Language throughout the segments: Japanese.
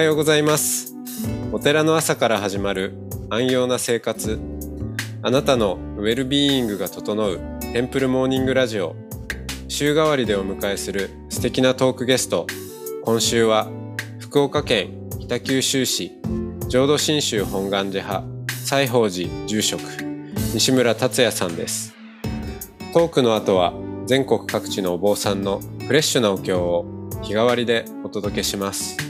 はようございます。お寺の朝から始まる安養な生活。あなたのウェルビーイングが整うテンプルモーニングラジオ。週替わりでお迎えする素敵なトークゲスト。今週は福岡県北九州市浄土真宗本願寺派西宝寺住職西村達也さんです。トークの後は全国各地のお坊さんのフレッシュなお経を日替わりでお届けします。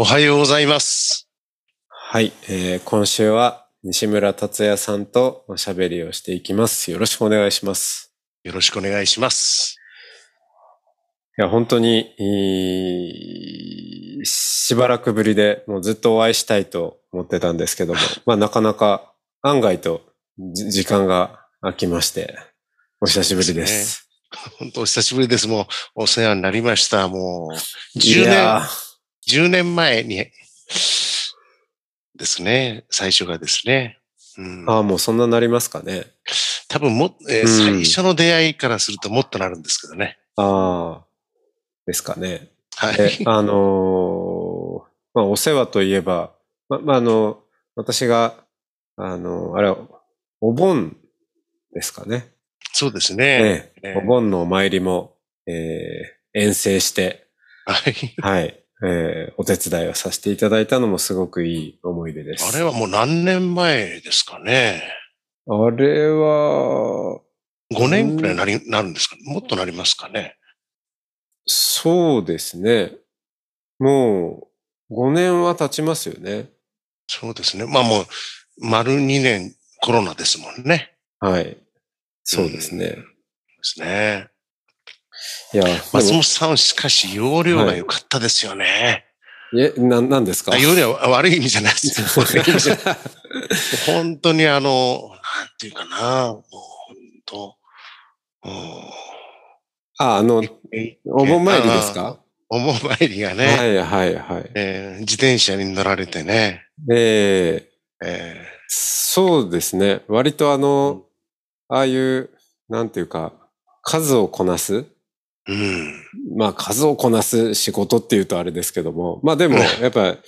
おはようございます。はい、えー今週は西村達也さんとおしゃべりをしていきますよろしくお願いしますよろしくお願いします。いや、本当に、いいしばらくぶりで、もうずっとお会いしたいと思ってたんですけども、まあなかなか案外とじ時間が空きまして、お久しぶりです。本当お久しぶりです。もうお世話になりました。もうい10や年、10年前にですね。最初がですね。うんー、ああ、もうそんななりますかね。多分も、えーうん最初の出会いからするともっとなるんですけどね。ああ、ですかね。はい。え、あのーまあお世話といえば、ま、まあ、あの、私が、あの、あれ、お盆ですかね。そうですえね。えええお盆のお参りも、えー遠征して、はい。はい、えーお手伝いをさせていただいたのもすごくいい思い出です。あれはもう何年前ですかね。あれは、5年くらいなり、なるんですか？もっとなりますかね。そうですね。もう、5年は経ちますよね。そうですね。まあもう、丸2年コロナですもんね。はい。そうですね。ですね。いや、松本さん、しかし、容量が良かったですよね。え、な、なんですか？あ容量は悪い意味じゃないです。本当にあの、なんていうかな、もう本当、うんあ、あの、えお盆参りですか？お盆参りがね、はいはいはい。えー自転車に乗られてね、えー。えそうですね。割とあの、ああいう、なんていうか、数をこなすーうん、まあ数をこなす仕事っていうとあれですけども、まあでも、やっぱ、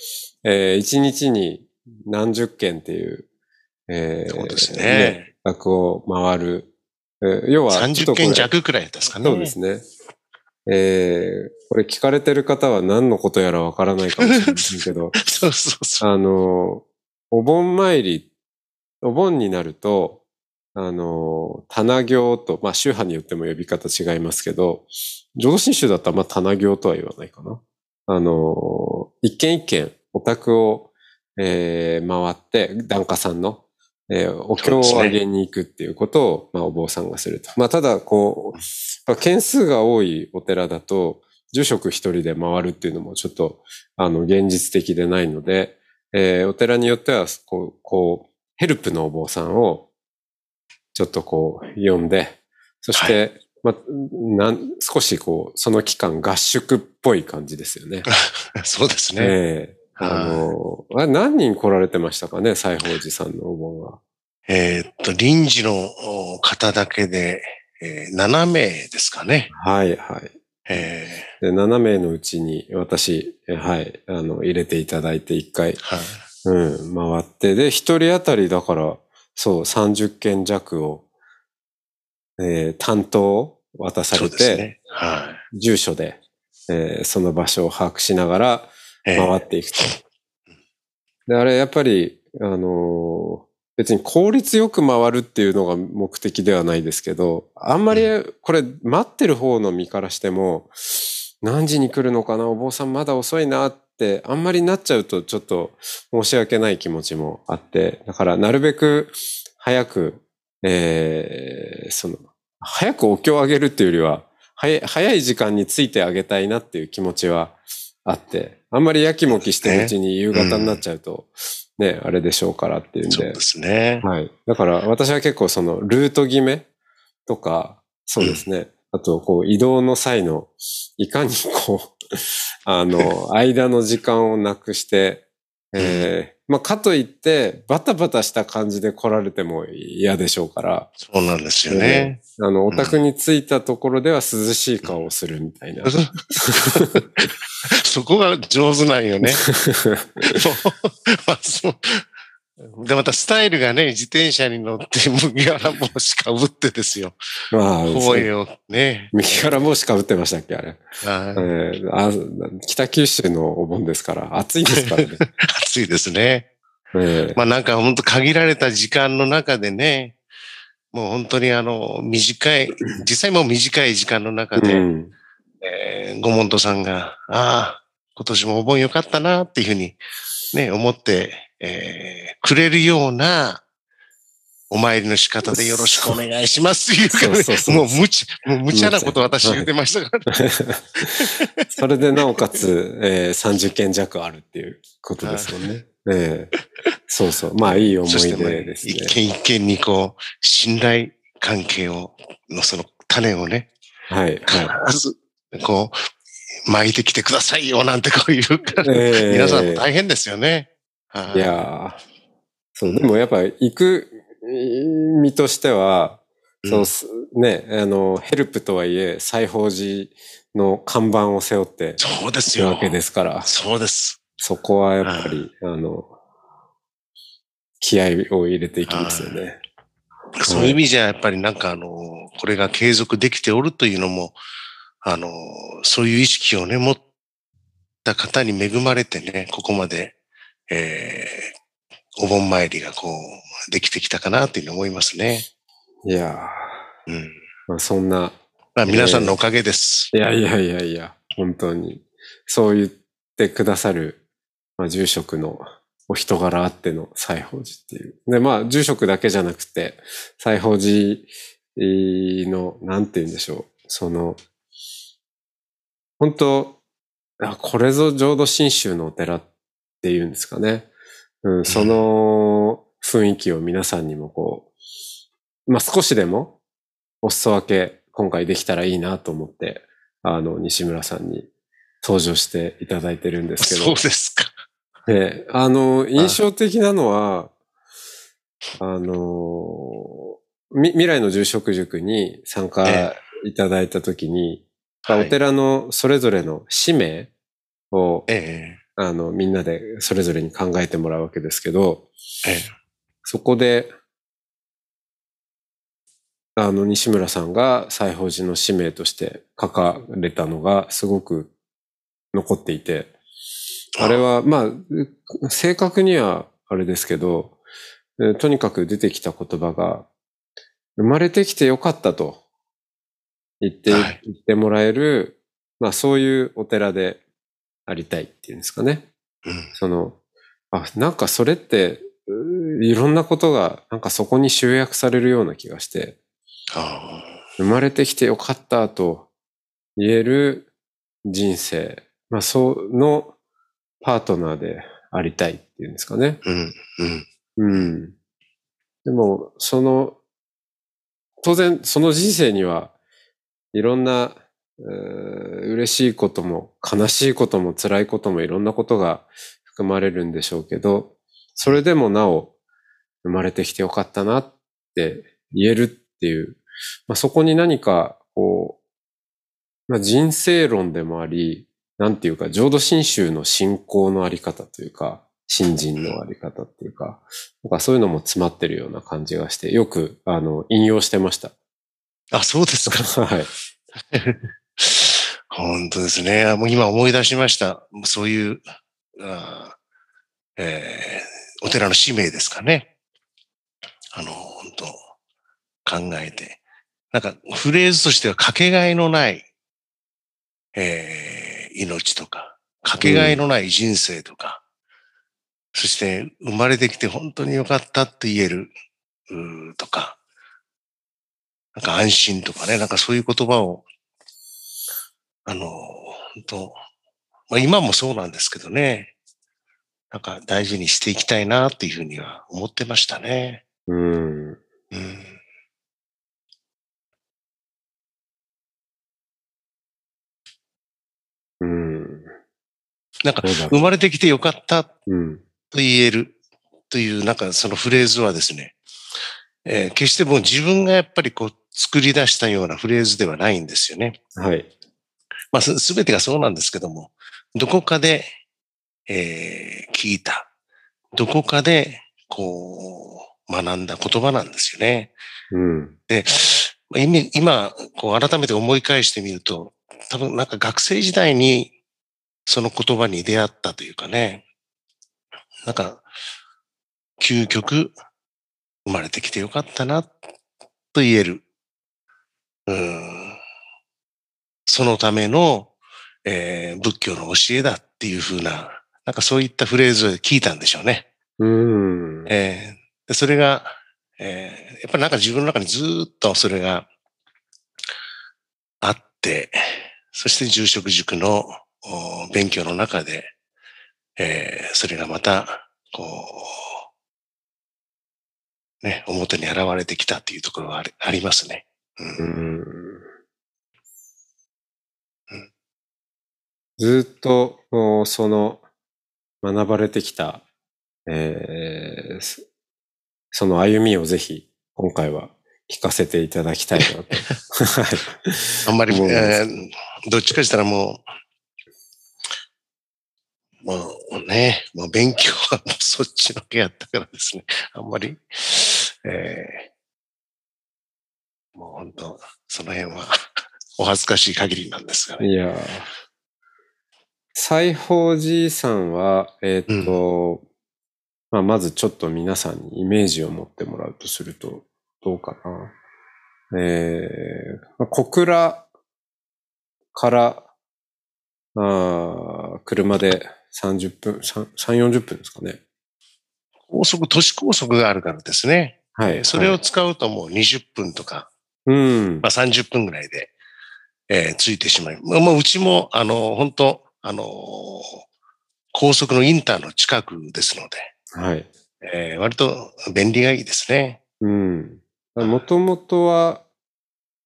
えー一日に何十件っていう、えーそうですね。額を回る。えー要は、ちょっ30とこれ件弱くらいですかね。そうですね。えーこれ聞かれてる方は何のことやらわからないかもしれませんけど、そうそうそう。あの、お盆参り、お盆になると、あの、棚行と、まあ宗派によっても呼び方違いますけど、浄土真宗だったらまあ棚行とは言わないかな。あの、一軒一軒お宅を、えー回って、檀家さんの、えーお経をあげに行くっていうことを、まあお坊さんがすると。まあただ、こう、件数が多いお寺だと、住職一人で回るっていうのもちょっと、あの、現実的でないので、えーお寺によっては、こう、こう、ヘルプのお坊さんを、ちょっとこう、呼んで、そして、まあ、なん、少しこう、その期間合宿っぽい感じですよね。そうですね。ええあの、あれ何人来られてましたかね、西宝寺さんのお盆は。えーっと、臨時のお方だけで、えー7名ですかね。はい、はい。えで、7名のうちに私、えはい、あの、入れていただいて一回ー、はい。うん、回って、で、一人当たりだから、そう、30件弱を、えー担当を渡されて、ね。は住所で、えーその場所を把握しながら回っていくと。で、あれ、やっぱり、あのー別に効率よく回るっていうのが目的ではないですけど、あんまりこれ待ってる方の身からしても、何時に来るのかなお坊さんまだ遅いなって、あんまりなっちゃうとちょっと申し訳ない気持ちもあって、だからなるべく早く、えーその、早くお経をあげるっていうよりは、早い早い時間についてあげたいなっていう気持ちはあって、あんまりやきもきしてるうちに夕方になっちゃうと、ね、あれでしょうからっていうんでそうで。すね。はい。だから私は結構そのルート決めとか、そうですね。あと、こう移動の際の、いかにこう、あの、間の時間をなくして、えーまあ、かといって、バタバタした感じで来られても嫌でしょうから、そうなんですよね。あの、お宅に着いたところでは涼しい顔をするみたいな。そこが上手なんよね。そうで、またスタイルがね、自転車に乗って麦わら帽子かぶってですよ。まあ、そう声をね。右から帽子かぶってましたっけあれ。はいえーあ北九州のお盆ですから、暑いですからね。暑いですね。ええまあなんか本当限られた時間の中でね、もう本当にあの、短い、実際もう短い時間の中で、うんえー、ご門徒さんが、ああ、今年もお盆よかったなっていうふうにね、思って、えー、くれるようなお参りの仕方でよろしくお願いしますいうかねそうそうそうもう無茶、もう無茶なこと私言ってましたから、それでなおかつ、えー30件弱あるっていうことですもんね。ええそうそう。まあいい思い出ですね。一件一件にこう、信頼関係を、のその種をね、はい。は必ず、こう、巻いてきてくださいよなんてこういう、い。ええ皆さんも大変ですよね。はいやーそう、でもやっぱ行く身としては、そうす、ね、あの、ヘルプとはいえ、西宝寺の看板を背負ってそうですよ。わけですから、そうです。そこはやっぱり、あの、気合を入れていきますよね。そういう意味じゃ、やっぱりなんかあの、これが継続できておるというのも、あの、そういう意識をね、持った方に恵まれてね、ここまで、えー、お盆参りがこう、できてきたかなというふうに思いますね。いやーうん。まあ、そんな、まあ皆さんのおかげです。いやいやいやいや、本当に、そう言ってくださる、まあ、住職のお人柄あっての西宝寺っていう。で、まあ、住職だけじゃなくて、西宝寺の、なんて言うんでしょう。その、本当あこれぞ浄土真宗のお寺っていうんですかね。うん、その雰囲気を皆さんにもこう、まあ、少しでもお裾分け今回できたらいいなと思って、あの、西村さんに登場していただいてるんですけど。そうですか。で、あの、印象的なのは、あの、み未来の住職塾に参加いただいたときに、はいお寺のそれぞれの使命を、えあの、みんなでそれぞれに考えてもらうわけですけど、ええ。そこで、あの、西村さんが西宝寺の使命として書かれたのがすごく残っていて、あ。れは、まあ、正確にはあれですけど、えとにかく出てきた言葉が、生まれてきてよかったと言って、はい言ってもらえる、まあそういうお寺でありたいっていうんですかね。うんその、あ、なんかそれって、ういろんなことが、なんかそこに集約されるような気がして、あ生まれてきてよかったと言える人生、まあそのパートナーでありたいっていうんですかね。ーうん、うん。うん。でも、その、当然、その人生にはいろんな、えー嬉しいことも悲しいことも辛いこともいろんなことが含まれるんでしょうけど、それでもなお生まれてきてよかったなって言えるっていう、まあ、そこに何かこう、まあ、人生論でもあり、なんていうか、浄土真宗の信仰のあり方というか、信心のあり方っていうか、なんかそういうのも詰まってるような感じがして、よく、あの、引用してました。あ、そうですか。はい。本当ですね。あもう今思い出しました。もうそういう、あーえーお寺の使命ですかね。あの、本当考えて。なんか、フレーズとしてはかけがえのない、えー命とか、かけがえのない人生とか、そして生まれてきて本当によかったって言える、とか、なんか安心とかね、なんかそういう言葉をあの、本当まあ今もそうなんですけどね。なんか大事にしていきたいなっていうふうには思ってましたね。うん。うん。うん。なんか生まれてきてよかったとうん。言えるというなんかそのフレーズはですね、えー決してもう自分がやっぱりこう作り出したようなフレーズではないんですよね。はい。まあすすべてがそうなんですけども、どこかで、えー聞いた。どこかでこう学んだ言葉なんですよね。うん。で、今こう改めて思い返してみると、多分なんか学生時代にその言葉に出会ったというかね、なんか、究極生まれてきてよかったな、と言える。うん。そのための、えー仏教の教えだっていうふうな、なんかそういったフレーズを聞いたんでしょうね。うん。えーでそれが、えーやっぱりなんか自分の中にずーっとそれがあって、そして住職塾のお勉強の中で、えーそれがまた、こう、ね、表に現れてきたっていうところはありますね。うんうんずっと、その、学ばれてきた、えーそその歩みをぜひ、今回は聞かせていただきたいなと。はい。あんまり、えーどっちかしたらもう、もうね、もう勉強はそっちのけやったからですね。あんまり、えーもう本当、その辺は お恥ずかしい限りなんですがね。いやー西宝寺さんは、えっ、と、まあ、まずちょっと皆さんにイメージを持ってもらうとすると、どうかな。えー、まあ小倉から、あー車で30分、3、40分ですかね。高速、都市高速があるからですね。はい。それをはい使うともう20分とか、うんま。あ、30分ぐらいで、えーついてしまい、まあ、まあうちも、あの、本当あのー高速のインターの近くですので、はい。えー割と便利がいいですね。うん。もともとは、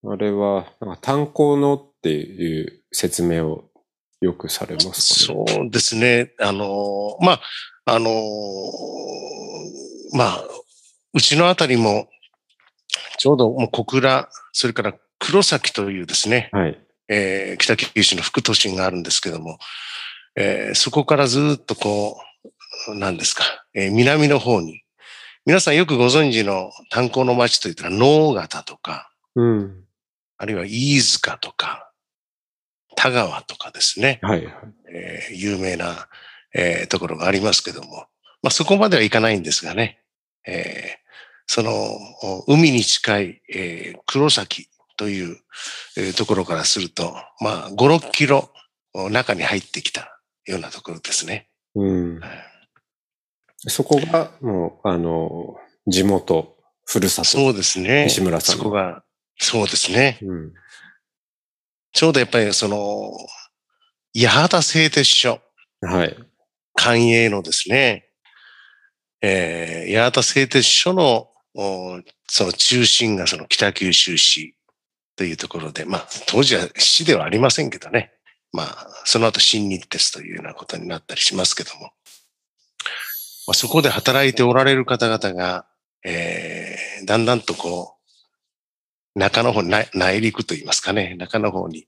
あれは、炭鉱のっていう説明をよくされますかね。そうですね。あのーまあ、あのーまあ、うちのあたりも、ちょうどもう小倉、それから黒崎というですね、はい。えー北九州の副都心があるんですけども、えーそこからずっとこう、何ですか、えー南の方に、皆さんよくご存知の炭鉱の町といったら、能形とか、うん。あるいは飯塚とか、田川とかですね、はいはい。えー有名な、えーところがありますけども、まあ、そこまではいかないんですがね、えーその、お海に近い、えー黒崎という、えーところからすると、まあ、5、6キロお中に入ってきたようなところですね。うん。そこが、もう、あの、地元、ふるさと。そうですね。西村さんのそこが、そうですね。うん。ちょうどやっぱりその、八幡製鉄所、はい。官営のですね、えー、八幡製鉄所の、おその中心がその北九州市というところで、まあ、当時は市ではありませんけどね。まあ、その後新日鉄というようなことになったりしますけども。まあ、そこで働いておられる方々が、えー、だんだんとこう、中の方に、内内陸といいますかね、中の方に、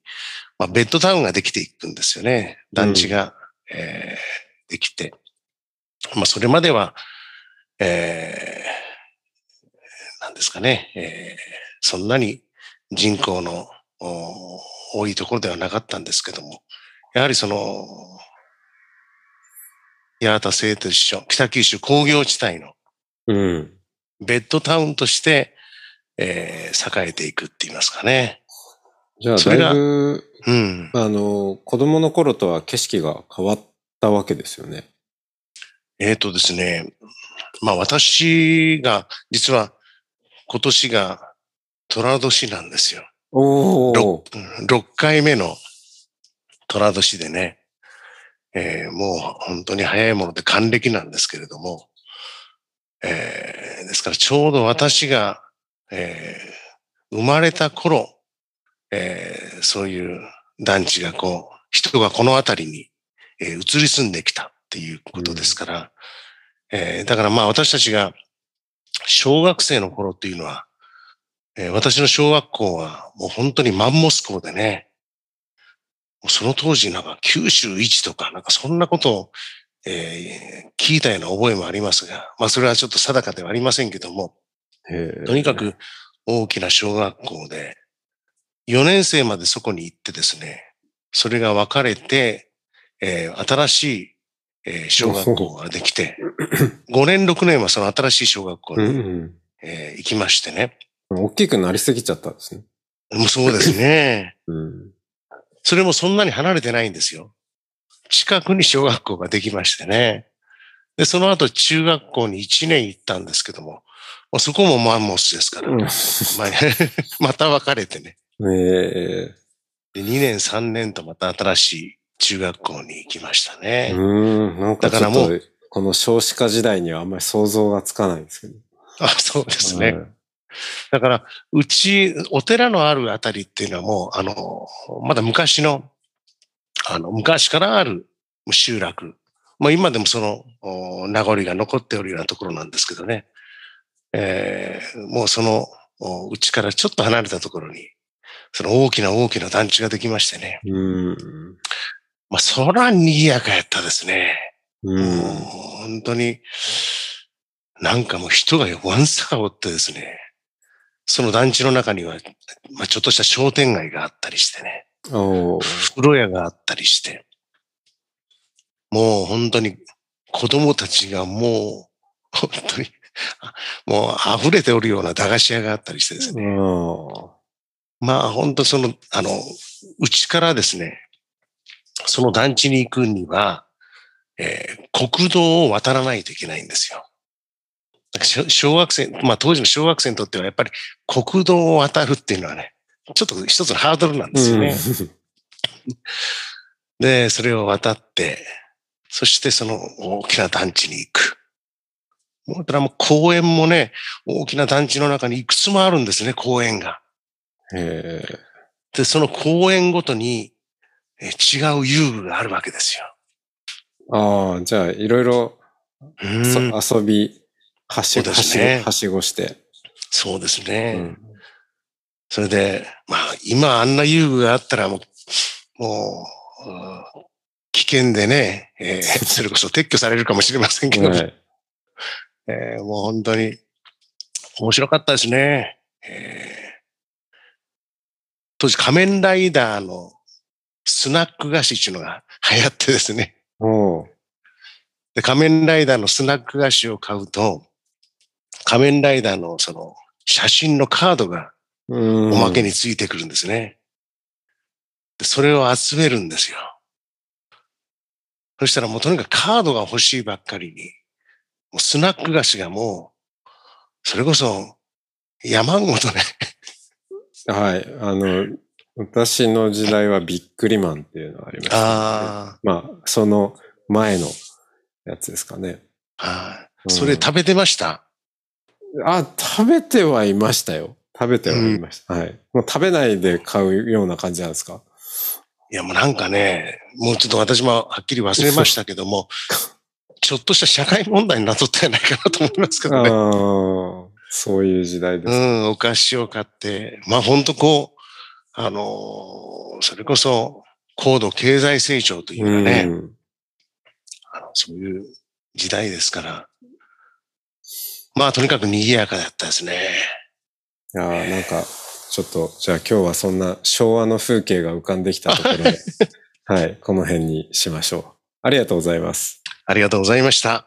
まあ、ベッドタウンができていくんですよね。団地が、えーできて。まあ、それまでは、えー、ですかね、えーそんなに人口のお多いところではなかったんですけども、やはりその、八幡製鉄所、北九州工業地帯のうん。ベッドタウンとして、えー栄えていくって言いますかね。じゃあ、それがだいぶ、うん。あの、子供の頃とは景色が変わったわけですよね。えっ、とですね、まあ私が、実は今年が虎年なんですよ。おー。6回目の虎年でね。えー、もう本当に早いもので還暦なんですけれども、えー、ですからちょうど私が、えー、生まれた頃、えー、そういう団地がこう、人がこの辺りに、えー、移り住んできたっていうことですから、うん、えー、だからまあ私たちが小学生の頃っていうのは、えー、私の小学校はもう本当にマンモス校でね、その当時なんか九州一とかなんかそんなことを、えー、聞いたような覚えもありますが、まあそれはちょっと定かではありませんけども、とにかく大きな小学校で、4年生までそこに行ってですね、それが分かれて、えー、新しい、えー、小学校ができて、5年6年はその新しい小学校に、えー、行きましてね。大きくなりすぎちゃったんですね。もうそうですね。うん、それもそんなに離れてないんですよ。近くに小学校ができましてね。で、その後中学校に1年行ったんですけども、もうそこもマンモスですから、うん、ま また分かれてね。ええー、で、2年3年とまた新しい中学校に行きましたね。うん、なんかだからもう、この少子化時代にはあんまり想像がつかないんですけど。あ、そうですね。だから、うち、お寺のあるあたりっていうのはもう、あの、まだ昔の、あの、昔からある集落。まあ今でもその名残が残っておるようなところなんですけどね。えー、もうその、うちからちょっと離れたところに、その大きな大きな団地ができましてね。うん。まあ、そら賑やかやったですね。うん。本当に、なんかもう人がわんさかおってですね。その団地の中には、まあ、ちょっとした商店街があったりしてね。お風呂屋があったりして。もう本当に子供たちがもう、本当に、もう溢れておるような駄菓子屋があったりしてですね。まあ本当その、あの、うちからですね、その団地に行くには、えー、国道を渡らないといけないんですよ。小学生、まあ当時の小学生にとってはやっぱり国道を渡るっていうのはね、ちょっと一つのハードルなんですよね。うん、で、それを渡って、そしてその大きな団地に行く。もうもう公園もね、大きな団地の中にいくつもあるんですね、公園が。へで、その公園ごとに違う遊具があるわけですよ。ああ、じゃあいろいろ遊び、はしご、ね、はしごして。そうですね。うん、それで、まあ今あんな遊具があったらもう、もう、危険でね、えー、それこそ撤去されるかもしれませんけど、はい、えー、もう本当に面白かったですね。えー、当時仮面ライダーのスナック菓子っていうのが流行ってですね。で仮面ライダーのスナック菓子を買うと、仮面ライダーのその写真のカードがおまけについてくるんですね。でそれを集めるんですよ。そしたらもうとにかくカードが欲しいばっかりに、もうスナック菓子がもう、それこそ山ごとねはい。あの、私の時代はビックリマンっていうのがありました、ね、ああ。まあ、その前のやつですかね。はい、それ食べてました？あ、食べてはいましたよ。食べてはいました。うん、はい。もう食べないで買うような感じなんですか？いや、もうなんかね、もうちょっと私もはっきり忘れましたけども、ちょっとした社会問題になっとったんじゃないかなと思いますけどね。そういう時代です。うん、お菓子を買って、まあ本当こう、あのー、それこそ高度経済成長というかね、うん、あのそういう時代ですから、まあとにかく賑やかだったですね。いや、なんか、ちょっと、じゃあ今日はそんな昭和の風景が浮かんできたところで、はい、この辺にしましょう。ありがとうございます。ありがとうございました。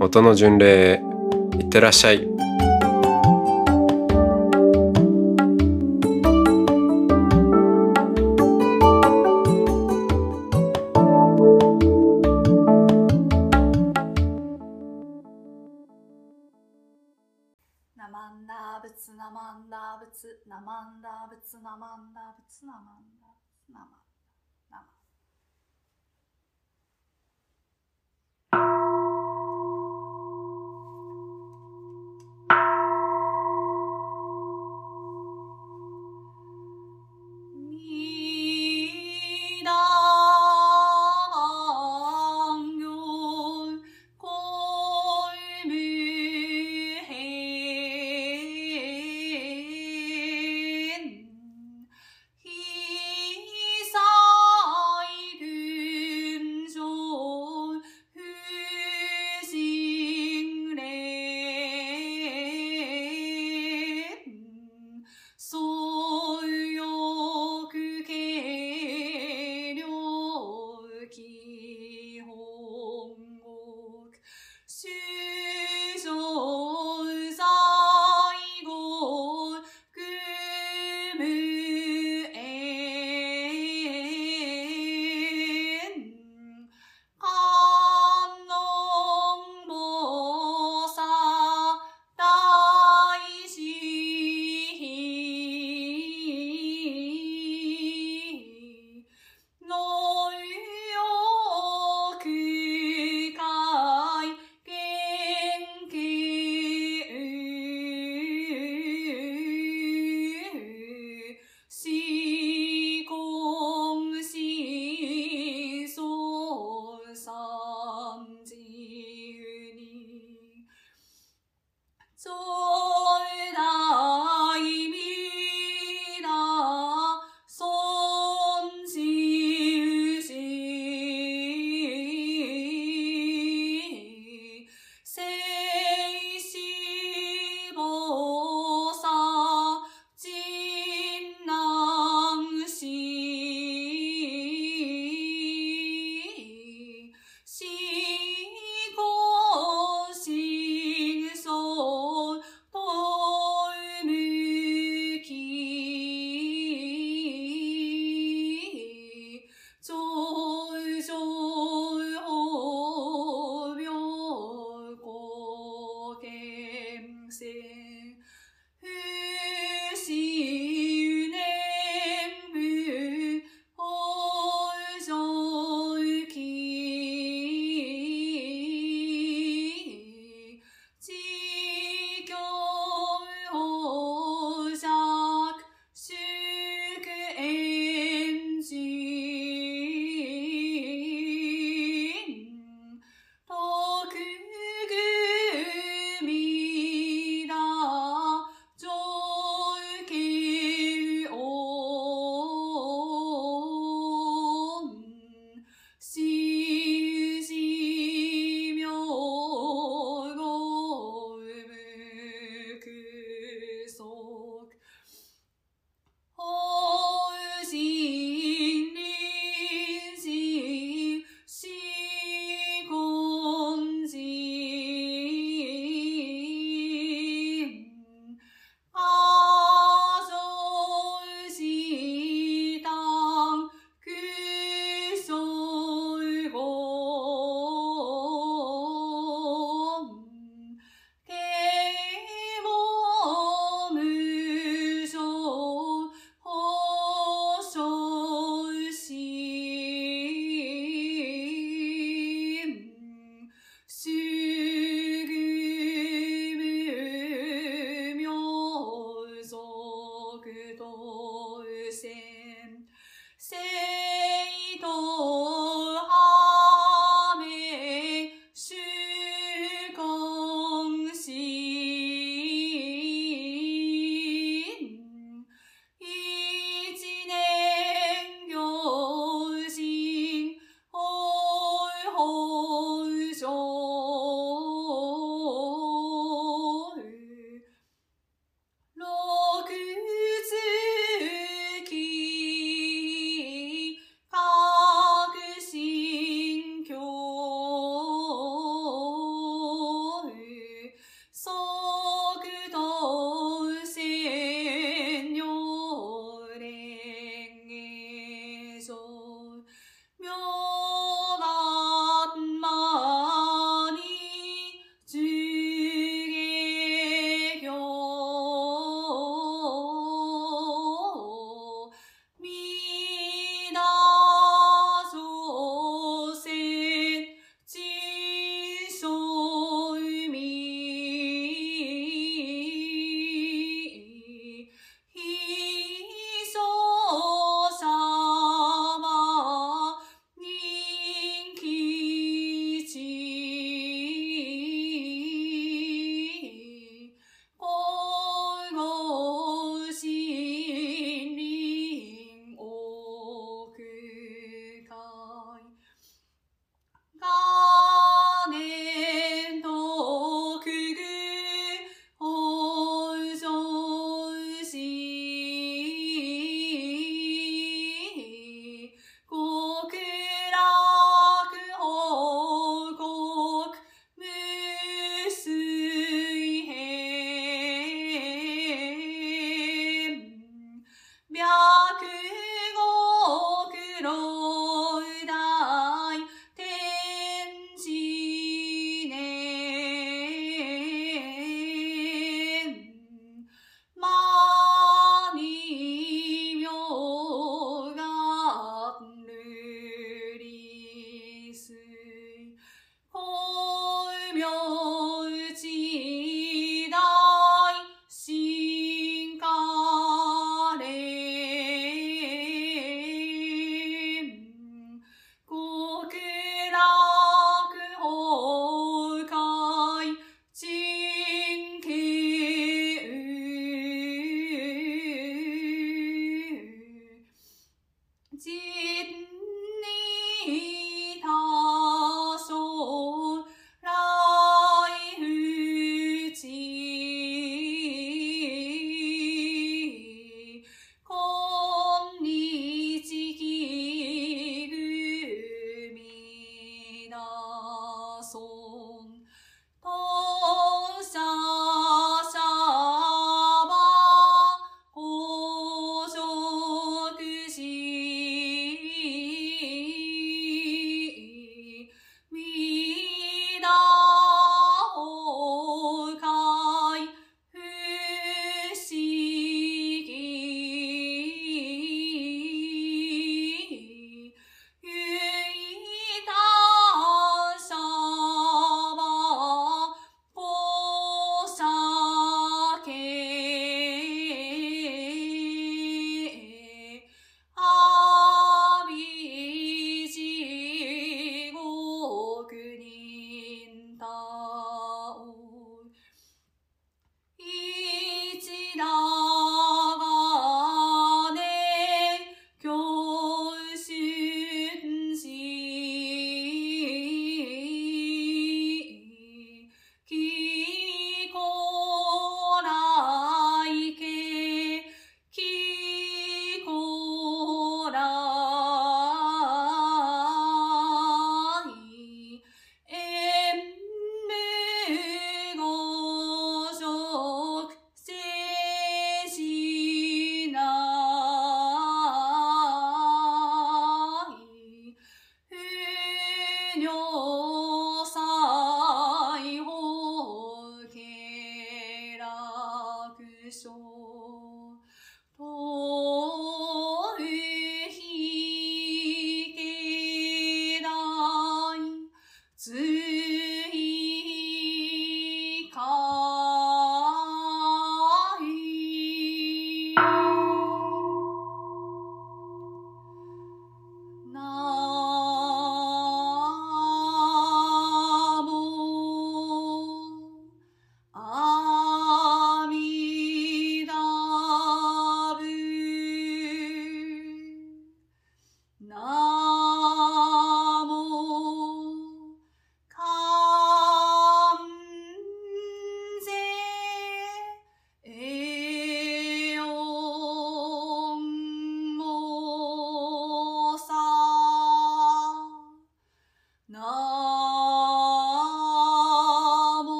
音の巡礼へいってらっしゃい。ナマンダーブツナマンダーブツナマンダーブツナマンダーブツナマンダー you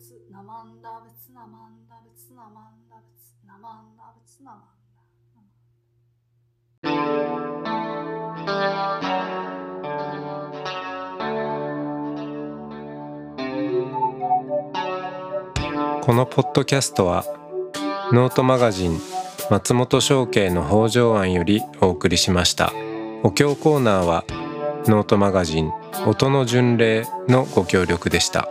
ブナマンダブナマンダブナマンダブナマンダブナマンダこのポッドキャストはノートマガジン松本紹圭の方丈庵よりお送りしました。お経コーナーはノートマガジン音の巡礼のご協力でした。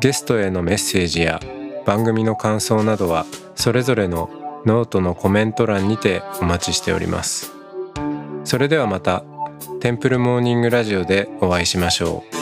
ゲストへのメッセージや番組の感想などはそれぞれのノートのコメント欄にてお待ちしております。それではまたテンプルモーニングラジオでお会いしましょう。